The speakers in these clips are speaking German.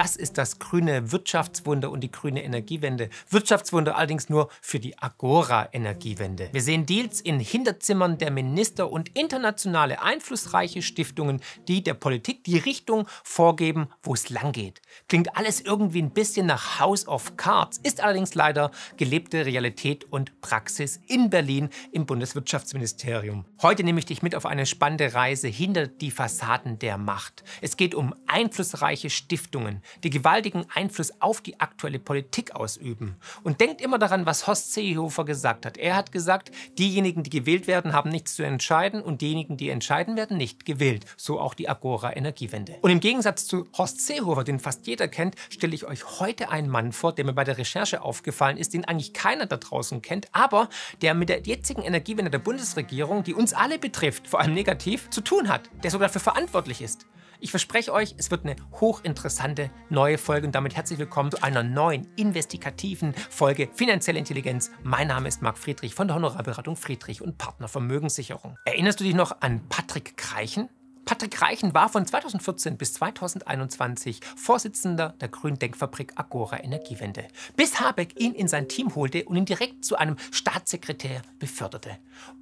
Das ist das grüne Wirtschaftswunder und die grüne Energiewende. Wirtschaftswunder allerdings nur für die Agora-Energiewende. Wir sehen Deals in Hinterzimmern der Minister und internationale einflussreiche Stiftungen, die der Politik die Richtung vorgeben, wo es lang geht. Klingt alles irgendwie ein bisschen nach House of Cards, ist allerdings leider gelebte Realität und Praxis in Berlin im Bundeswirtschaftsministerium. Heute nehme ich dich mit auf eine spannende Reise hinter die Fassaden der Macht. Es geht um einflussreiche Stiftungen, die gewaltigen Einfluss auf die aktuelle Politik ausüben. Und denkt immer daran, was Horst Seehofer gesagt hat. Er hat gesagt, diejenigen, die gewählt werden, haben nichts zu entscheiden und diejenigen, die entscheiden, werden nicht gewählt. So auch die Agora Energiewende. Und im Gegensatz zu Horst Seehofer, den fast jeder kennt, stelle ich euch heute einen Mann vor, der mir bei der Recherche aufgefallen ist, den eigentlich keiner da draußen kennt, aber der mit der jetzigen Energiewende der Bundesregierung, die uns alle betrifft, vor allem negativ, zu tun hat, der sogar dafür verantwortlich ist. Ich verspreche euch, es wird eine hochinteressante neue Folge und damit herzlich willkommen zu einer neuen investigativen Folge Finanzielle Intelligenz. Mein Name ist Marc Friedrich von der Honorarberatung Friedrich und Partner Vermögenssicherung. Erinnerst du dich noch an Patrick Kreichen? Patrick Reichen war von 2014 bis 2021 Vorsitzender der Grünen Denkfabrik Agora Energiewende, bis Habeck ihn in sein Team holte und ihn direkt zu einem Staatssekretär beförderte.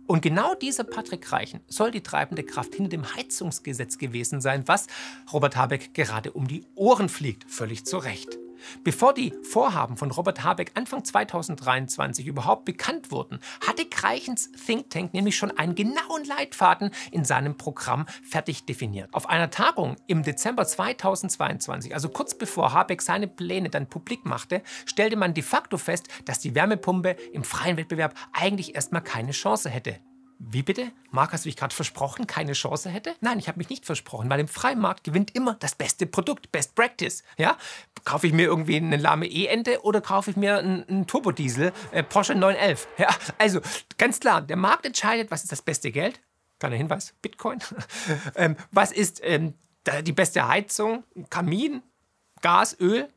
Und genau dieser Patrick Reichen soll die treibende Kraft hinter dem Heizungsgesetz gewesen sein, was Robert Habeck gerade um die Ohren fliegt, völlig zu Recht. Bevor die Vorhaben von Robert Habeck Anfang 2023 überhaupt bekannt wurden, hatte Kreichens Think Tank nämlich schon einen genauen Leitfaden in seinem Programm fertig definiert. Auf einer Tagung im Dezember 2022, also kurz bevor Habeck seine Pläne dann publik machte, stellte man de facto fest, dass die Wärmepumpe im freien Wettbewerb eigentlich erstmal keine Chance hätte. Wie bitte? Marc, hast du dich gerade versprochen, keine Chance hätte? Nein, ich habe mich nicht versprochen, weil im freien Markt gewinnt immer das beste Produkt, Best Practice. Ja? Kaufe ich mir irgendwie eine lahme E-Ente oder kaufe ich mir einen, einen Turbodiesel, äh, Porsche 911? Ja? Also ganz klar, der Markt entscheidet, was ist das beste Geld? Kleiner Hinweis, Bitcoin. ähm, was ist ähm, die beste Heizung? Kamin? Gas, Öl?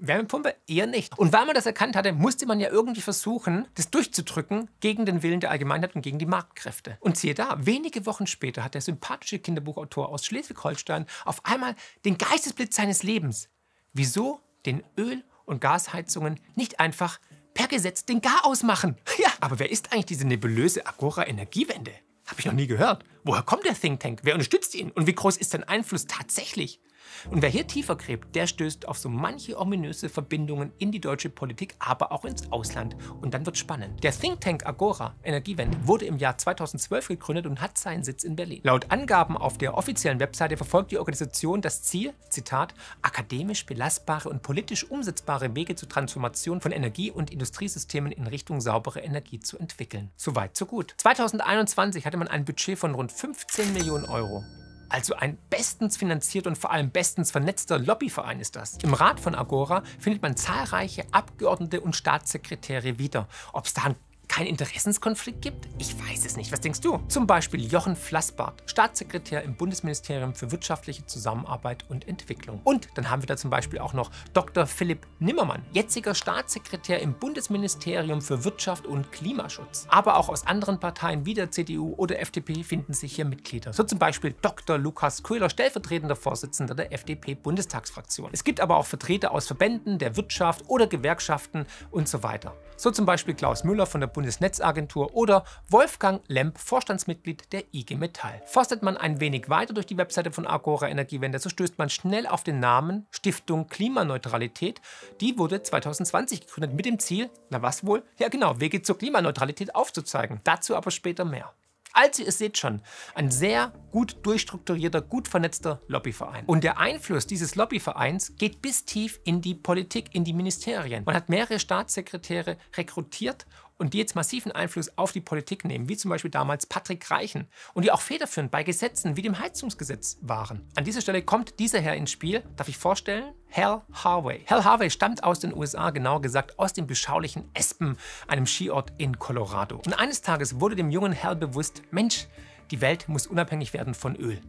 Wärmepumpe eher nicht. Und weil man das erkannt hatte, musste man ja irgendwie versuchen, das durchzudrücken gegen den Willen der Allgemeinheit und gegen die Marktkräfte. Und siehe da, wenige Wochen später hat der sympathische Kinderbuchautor aus Schleswig-Holstein auf einmal den Geistesblitz seines Lebens. Wieso den Öl- und Gasheizungen nicht einfach per Gesetz den Gar ausmachen? Ja, aber wer ist eigentlich diese nebulöse Agora Energiewende? Habe ich noch nie gehört. Woher kommt der Think Tank? Wer unterstützt ihn? Und wie groß ist sein Einfluss tatsächlich? Und wer hier tiefer gräbt, der stößt auf so manche ominöse Verbindungen in die deutsche Politik, aber auch ins Ausland. Und dann wird spannend. Der Think Tank Agora Energiewende wurde im Jahr 2012 gegründet und hat seinen Sitz in Berlin. Laut Angaben auf der offiziellen Webseite verfolgt die Organisation das Ziel, Zitat, akademisch belastbare und politisch umsetzbare Wege zur Transformation von Energie- und Industriesystemen in Richtung saubere Energie zu entwickeln. Soweit, so gut. 2021 hatte man ein Budget von rund 15 Millionen Euro. Also ein bestens finanzierter und vor allem bestens vernetzter Lobbyverein ist das. Im Rat von Agora findet man zahlreiche Abgeordnete und Staatssekretäre wieder. Ob es da ein keinen Interessenskonflikt gibt? Ich weiß es nicht. Was denkst du? Zum Beispiel Jochen Flassbart, Staatssekretär im Bundesministerium für wirtschaftliche Zusammenarbeit und Entwicklung. Und dann haben wir da zum Beispiel auch noch Dr. Philipp Nimmermann, jetziger Staatssekretär im Bundesministerium für Wirtschaft und Klimaschutz. Aber auch aus anderen Parteien wie der CDU oder FDP finden sich hier Mitglieder. So zum Beispiel Dr. Lukas Köhler, stellvertretender Vorsitzender der FDP-Bundestagsfraktion. Es gibt aber auch Vertreter aus Verbänden, der Wirtschaft oder Gewerkschaften und so weiter. So zum Beispiel Klaus Müller von der Bundesnetzagentur oder Wolfgang Lemp, Vorstandsmitglied der IG Metall. Forstet man ein wenig weiter durch die Webseite von Agora Energiewende, so stößt man schnell auf den Namen Stiftung Klimaneutralität. Die wurde 2020 gegründet mit dem Ziel, na was wohl? Ja genau, Wege zur Klimaneutralität aufzuzeigen. Dazu aber später mehr. Also ihr seht schon, ein sehr gut durchstrukturierter, gut vernetzter Lobbyverein. Und der Einfluss dieses Lobbyvereins geht bis tief in die Politik, in die Ministerien. Man hat mehrere Staatssekretäre rekrutiert und die jetzt massiven Einfluss auf die Politik nehmen, wie zum Beispiel damals Patrick Reichen und die auch federführend bei Gesetzen wie dem Heizungsgesetz waren. An dieser Stelle kommt dieser Herr ins Spiel, darf ich vorstellen? Hal Harvey. Hal Harvey stammt aus den USA, genauer gesagt aus dem beschaulichen Espen, einem Skiort in Colorado. Und eines Tages wurde dem jungen Hal bewusst, Mensch, die Welt muss unabhängig werden von Öl.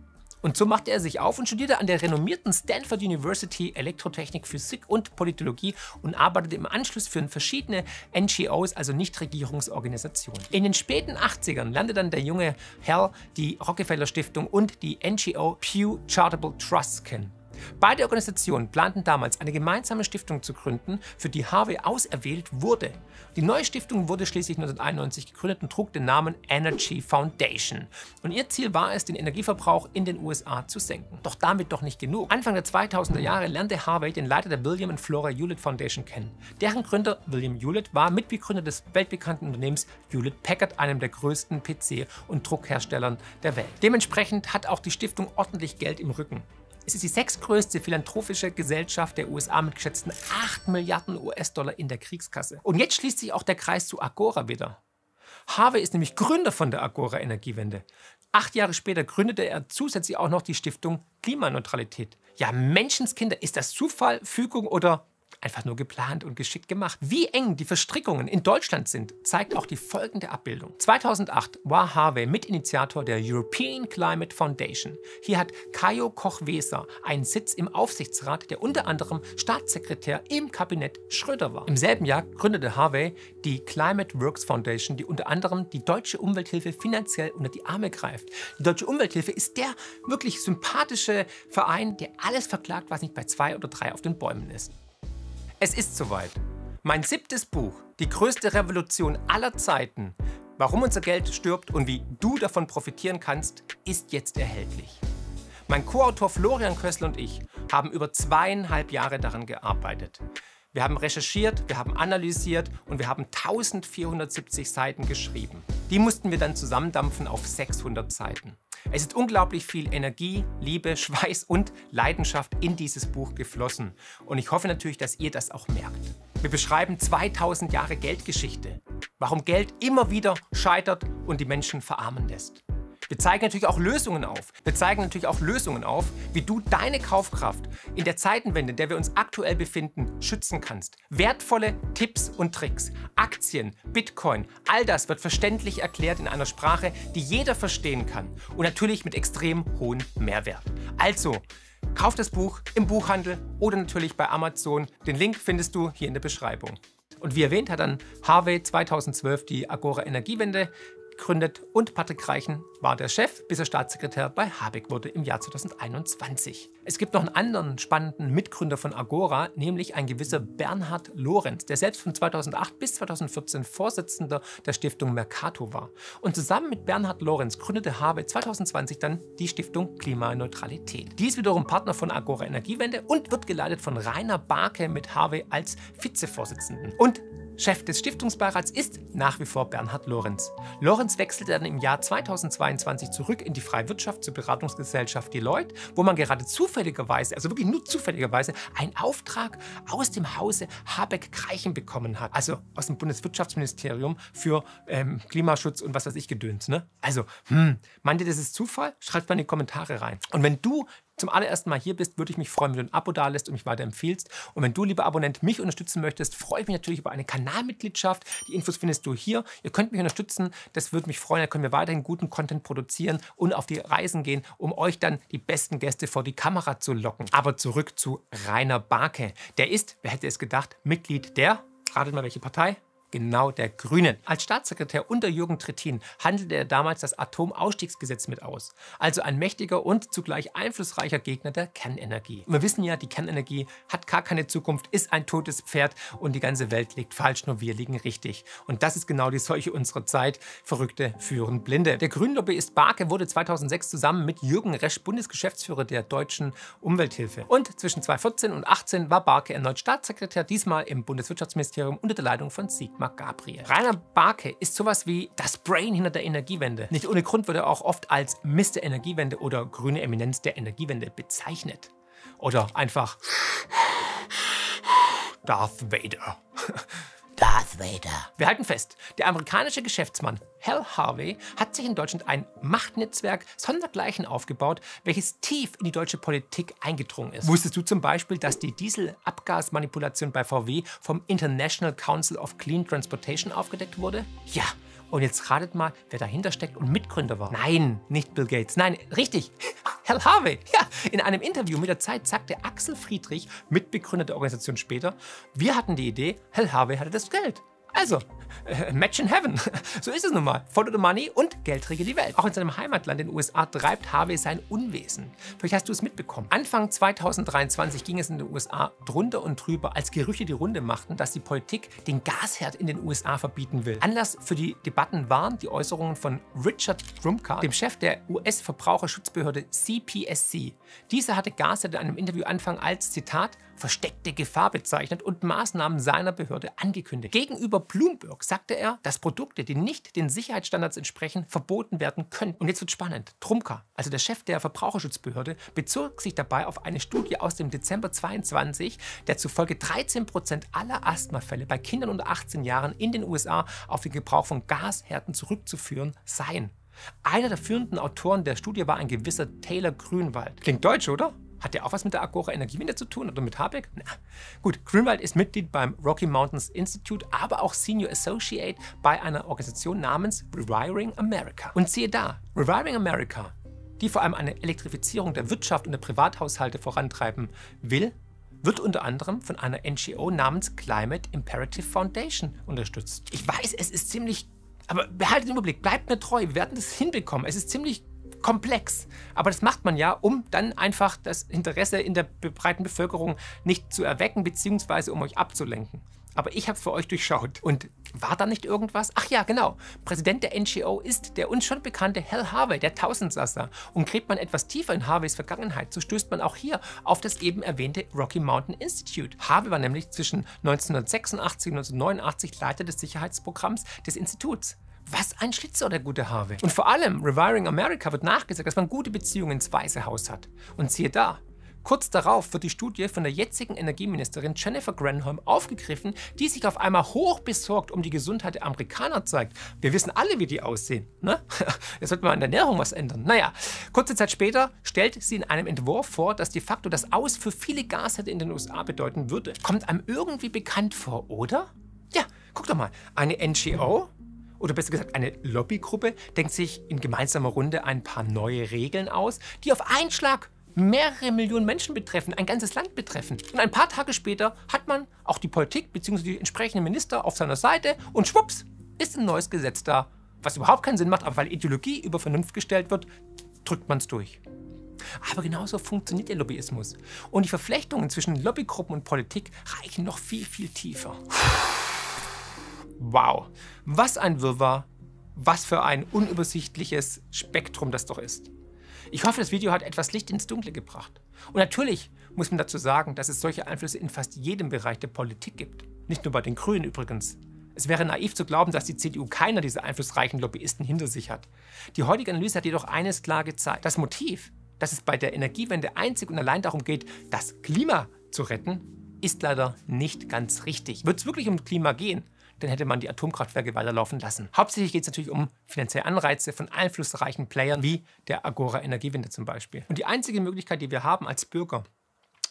Und so machte er sich auf und studierte an der renommierten Stanford University Elektrotechnik, Physik und Politologie und arbeitete im Anschluss für verschiedene NGOs, also Nichtregierungsorganisationen. In den späten 80ern lernte dann der junge Hell die Rockefeller Stiftung und die NGO Pew Charitable Trust kennen. Beide Organisationen planten damals eine gemeinsame Stiftung zu gründen, für die Harvey auserwählt wurde. Die neue Stiftung wurde schließlich 1991 gegründet und trug den Namen Energy Foundation. Und ihr Ziel war es, den Energieverbrauch in den USA zu senken. Doch damit doch nicht genug. Anfang der 2000er Jahre lernte Harvey den Leiter der William und Flora Hewlett Foundation kennen. Deren Gründer William Hewlett war Mitbegründer des weltbekannten Unternehmens Hewlett Packard, einem der größten PC- und Druckherstellern der Welt. Dementsprechend hat auch die Stiftung ordentlich Geld im Rücken. Es ist die sechstgrößte philanthropische Gesellschaft der USA mit geschätzten 8 Milliarden US-Dollar in der Kriegskasse. Und jetzt schließt sich auch der Kreis zu Agora wieder. Harvey ist nämlich Gründer von der Agora Energiewende. Acht Jahre später gründete er zusätzlich auch noch die Stiftung Klimaneutralität. Ja, Menschenskinder, ist das Zufall, Fügung oder einfach nur geplant und geschickt gemacht. Wie eng die Verstrickungen in Deutschland sind, zeigt auch die folgende Abbildung. 2008 war Harvey Mitinitiator der European Climate Foundation. Hier hat Kajo Koch-Weser einen Sitz im Aufsichtsrat, der unter anderem Staatssekretär im Kabinett Schröder war. Im selben Jahr gründete Harvey die Climate Works Foundation, die unter anderem die deutsche Umwelthilfe finanziell unter die Arme greift. Die deutsche Umwelthilfe ist der wirklich sympathische Verein, der alles verklagt, was nicht bei zwei oder drei auf den Bäumen ist. Es ist soweit. Mein siebtes Buch, Die größte Revolution aller Zeiten, warum unser Geld stirbt und wie du davon profitieren kannst, ist jetzt erhältlich. Mein Co-Autor Florian Kössel und ich haben über zweieinhalb Jahre daran gearbeitet. Wir haben recherchiert, wir haben analysiert und wir haben 1470 Seiten geschrieben. Die mussten wir dann zusammendampfen auf 600 Seiten. Es ist unglaublich viel Energie, Liebe, Schweiß und Leidenschaft in dieses Buch geflossen. Und ich hoffe natürlich, dass ihr das auch merkt. Wir beschreiben 2000 Jahre Geldgeschichte. Warum Geld immer wieder scheitert und die Menschen verarmen lässt. Wir zeigen natürlich auch Lösungen auf. Wir zeigen natürlich auch Lösungen auf, wie du deine Kaufkraft in der Zeitenwende, in der wir uns aktuell befinden, schützen kannst. Wertvolle Tipps und Tricks, Aktien, Bitcoin, all das wird verständlich erklärt in einer Sprache, die jeder verstehen kann und natürlich mit extrem hohem Mehrwert. Also, kauf das Buch im Buchhandel oder natürlich bei Amazon. Den Link findest du hier in der Beschreibung. Und wie erwähnt hat dann Harvey 2012 die Agora Energiewende gegründet und Patrick Reichen war der Chef, bis er Staatssekretär bei Habeck wurde im Jahr 2021. Es gibt noch einen anderen spannenden Mitgründer von Agora, nämlich ein gewisser Bernhard Lorenz, der selbst von 2008 bis 2014 Vorsitzender der Stiftung Mercato war. Und zusammen mit Bernhard Lorenz gründete Habeck 2020 dann die Stiftung Klimaneutralität. Die ist wiederum Partner von Agora Energiewende und wird geleitet von Rainer Barke mit Harvey als Vizevorsitzenden. Und Chef des Stiftungsbeirats ist nach wie vor Bernhard Lorenz. Lorenz wechselte dann im Jahr 2022 zurück in die freie Wirtschaft zur Beratungsgesellschaft Deloitte, wo man gerade zufälligerweise, also wirklich nur zufälligerweise, einen Auftrag aus dem Hause Habeck-Kreichen bekommen hat. Also aus dem Bundeswirtschaftsministerium für ähm, Klimaschutz und was weiß ich gedöns. Ne? Also, hm, meint ihr, das ist Zufall? Schreibt mal in die Kommentare rein. Und wenn du zum allerersten Mal hier bist, würde ich mich freuen, wenn du ein Abo da lässt und mich weiterempfiehlst. Und wenn du, lieber Abonnent, mich unterstützen möchtest, freue ich mich natürlich über eine Kanalmitgliedschaft. Die Infos findest du hier. Ihr könnt mich unterstützen. Das würde mich freuen. Da können wir weiterhin guten Content produzieren und auf die Reisen gehen, um euch dann die besten Gäste vor die Kamera zu locken. Aber zurück zu Rainer Barke. Der ist, wer hätte es gedacht, Mitglied der, ratet mal welche Partei? Genau der Grünen. Als Staatssekretär unter Jürgen Trittin handelte er damals das Atomausstiegsgesetz mit aus. Also ein mächtiger und zugleich einflussreicher Gegner der Kernenergie. wir wissen ja, die Kernenergie hat gar keine Zukunft, ist ein totes Pferd und die ganze Welt liegt falsch, nur wir liegen richtig. Und das ist genau die Seuche unserer Zeit. Verrückte führen Blinde. Der Grünlobbyist Barke wurde 2006 zusammen mit Jürgen Resch Bundesgeschäftsführer der deutschen Umwelthilfe. Und zwischen 2014 und 2018 war Barke erneut Staatssekretär, diesmal im Bundeswirtschaftsministerium unter der Leitung von Sigmar Sigmar Gabriel. Rainer Barke ist sowas wie das Brain hinter der Energiewende. Nicht ohne Grund wird er auch oft als Mr. Energiewende oder grüne Eminenz der Energiewende bezeichnet. Oder einfach Darth Vader. Darth Vader. Wir halten fest, der amerikanische Geschäftsmann Hal Harvey hat sich in Deutschland ein Machtnetzwerk sondergleichen aufgebaut, welches tief in die deutsche Politik eingedrungen ist. Wusstest du zum Beispiel, dass die Dieselabgasmanipulation bei VW vom International Council of Clean Transportation aufgedeckt wurde? Ja, Und jetzt ratet mal, wer dahinter steckt und Mitgründer war. Nein, nicht Bill Gates. Nein, richtig. Hal Harvey. Ja, in einem Interview mit der Zeit sagte Axel Friedrich, Mitbegründer der Organisation später, wir hatten die Idee, Hal Harvey hatte das Geld. Also, äh, Match in Heaven. So ist es nun mal. Follow the money und Geld regelt die Welt. Auch in seinem Heimatland, den USA, treibt Harvey sein Unwesen. Vielleicht hast du es mitbekommen. Anfang 2023 ging es in den USA drunter und drüber, als Gerüche die Runde machten, dass die Politik den Gasherd in den USA verbieten will. Anlass für die Debatten waren die Äußerungen von Richard Trumka, dem Chef der US-Verbraucherschutzbehörde CPSC. Dieser hatte Gasherd in einem Interview Anfang als, Zitat, versteckte Gefahr bezeichnet und Maßnahmen seiner Behörde angekündigt. Gegenüber Bloomberg sagte er, dass Produkte, die nicht den Sicherheitsstandards entsprechen, verboten werden können. Und jetzt wird spannend. Trumka, also der Chef der Verbraucherschutzbehörde, bezog sich dabei auf eine Studie aus dem Dezember 22, der zufolge 13 Prozent aller Asthmafälle bei Kindern unter 18 Jahren in den USA auf den Gebrauch von Gashärten zurückzuführen seien. Einer der führenden Autoren der Studie war ein gewisser Taylor Grünwald. Klingt deutsch, oder? Hat der auch was mit der Agora Energiewende zu tun oder mit Habeck? Na. Gut, Grünwald ist Mitglied beim Rocky Mountains Institute, aber auch Senior Associate bei einer Organisation namens Rewiring America. Und siehe da, Rewiring America, die vor allem eine Elektrifizierung der Wirtschaft und der Privathaushalte vorantreiben will, wird unter anderem von einer NGO namens Climate Imperative Foundation unterstützt. Ich weiß, es ist ziemlich aber behaltet den Überblick, bleibt mir treu, wir werden das hinbekommen. Es ist ziemlich komplex. Aber das macht man ja, um dann einfach das Interesse in der breiten Bevölkerung nicht zu erwecken, beziehungsweise um euch abzulenken. Aber ich habe für euch durchschaut. Und war da nicht irgendwas? Ach ja, genau. Präsident der NGO ist der uns schon bekannte Hal Harvey, der Tausendsasser. Und gräbt man etwas tiefer in Harveys Vergangenheit, so stößt man auch hier auf das eben erwähnte Rocky Mountain Institute. Harvey war nämlich zwischen 1986 und 1989 Leiter des Sicherheitsprogramms des Instituts. Was ein Schlitzer, der gute Harvey. Und vor allem, Reviring America wird nachgesagt, dass man gute Beziehungen ins Weiße Haus hat. Und siehe da, Kurz darauf wird die Studie von der jetzigen Energieministerin Jennifer Granholm aufgegriffen, die sich auf einmal hochbesorgt um die Gesundheit der Amerikaner zeigt. Wir wissen alle, wie die aussehen. Ne? Jetzt sollte man an der Ernährung was ändern. Naja, kurze Zeit später stellt sie in einem Entwurf vor, dass de facto das Aus für viele Gasherde in den USA bedeuten würde. Kommt einem irgendwie bekannt vor, oder? Ja, guck doch mal. Eine NGO oder besser gesagt eine Lobbygruppe, denkt sich in gemeinsamer Runde ein paar neue Regeln aus, die auf einen Schlag mehrere Millionen Menschen betreffen, ein ganzes Land betreffen. Und ein paar Tage später hat man auch die Politik bzw. die entsprechenden Minister auf seiner Seite und schwupps ist ein neues Gesetz da, was überhaupt keinen Sinn macht, aber weil Ideologie über Vernunft gestellt wird, drückt man es durch. Aber genauso funktioniert der Lobbyismus. Und die Verflechtungen zwischen Lobbygruppen und Politik reichen noch viel, viel tiefer. Wow, was ein Wirrwarr, was für ein unübersichtliches Spektrum das doch ist. Ich hoffe, das Video hat etwas Licht ins Dunkle gebracht. Und natürlich muss man dazu sagen, dass es solche Einflüsse in fast jedem Bereich der Politik gibt. Nicht nur bei den Grünen übrigens. Es wäre naiv zu glauben, dass die CDU keiner dieser einflussreichen Lobbyisten hinter sich hat. Die heutige Analyse hat jedoch eines klar gezeigt. Das Motiv, dass es bei der Energiewende einzig und allein darum geht, das Klima zu retten, ist leider nicht ganz richtig. Wird es wirklich um Klima gehen, dann hätte man die Atomkraftwerke weiterlaufen lassen. Hauptsächlich geht es natürlich um finanzielle Anreize von einflussreichen Playern wie der Agora Energiewende zum Beispiel. Und die einzige Möglichkeit, die wir haben als Bürger,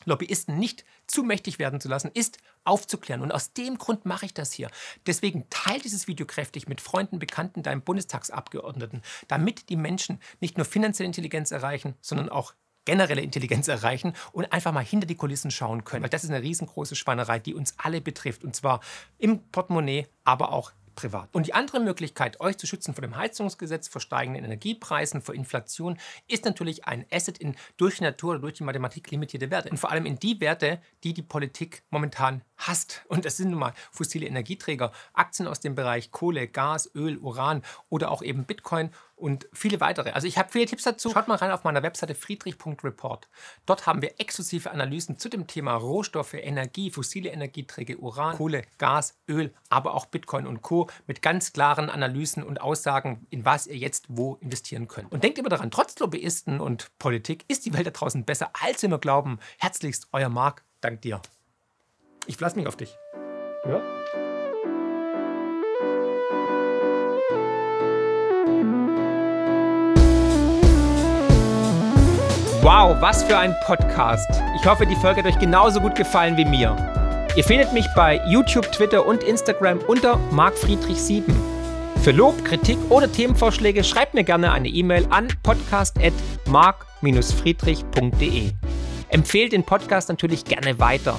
Lobbyisten nicht zu mächtig werden zu lassen, ist aufzuklären. Und aus dem Grund mache ich das hier. Deswegen teile dieses Video kräftig mit Freunden, Bekannten, deinem Bundestagsabgeordneten, damit die Menschen nicht nur finanzielle Intelligenz erreichen, sondern auch generelle Intelligenz erreichen und einfach mal hinter die Kulissen schauen können. Weil das ist eine riesengroße Schweinerei, die uns alle betrifft. Und zwar im Portemonnaie, aber auch privat. Und die andere Möglichkeit, euch zu schützen vor dem Heizungsgesetz, vor steigenden Energiepreisen, vor Inflation, ist natürlich ein Asset in durch die Natur oder durch die Mathematik limitierte Werte. Und vor allem in die Werte, die die Politik momentan hasst. Und das sind nun mal fossile Energieträger, Aktien aus dem Bereich Kohle, Gas, Öl, Uran oder auch eben Bitcoin und viele weitere. Also ich habe viele Tipps dazu. Schaut mal rein auf meiner Webseite friedrich.report. Dort haben wir exklusive Analysen zu dem Thema Rohstoffe, Energie, fossile Energieträger, Uran, Kohle, Gas, Öl, aber auch Bitcoin und Co. mit ganz klaren Analysen und Aussagen, in was ihr jetzt wo investieren könnt. Und denkt immer daran, trotz Lobbyisten und Politik ist die Welt da draußen besser, als wir glauben. Herzlichst, euer Marc. Dank dir. Ich verlasse mich auf dich. Ja? Wow, was für ein Podcast. Ich hoffe, die Folge hat euch genauso gut gefallen wie mir. Ihr findet mich bei YouTube, Twitter und Instagram unter markfriedrich7. Für Lob, Kritik oder Themenvorschläge schreibt mir gerne eine E-Mail an podcast.mark-friedrich.de. Empfehlt den Podcast natürlich gerne weiter.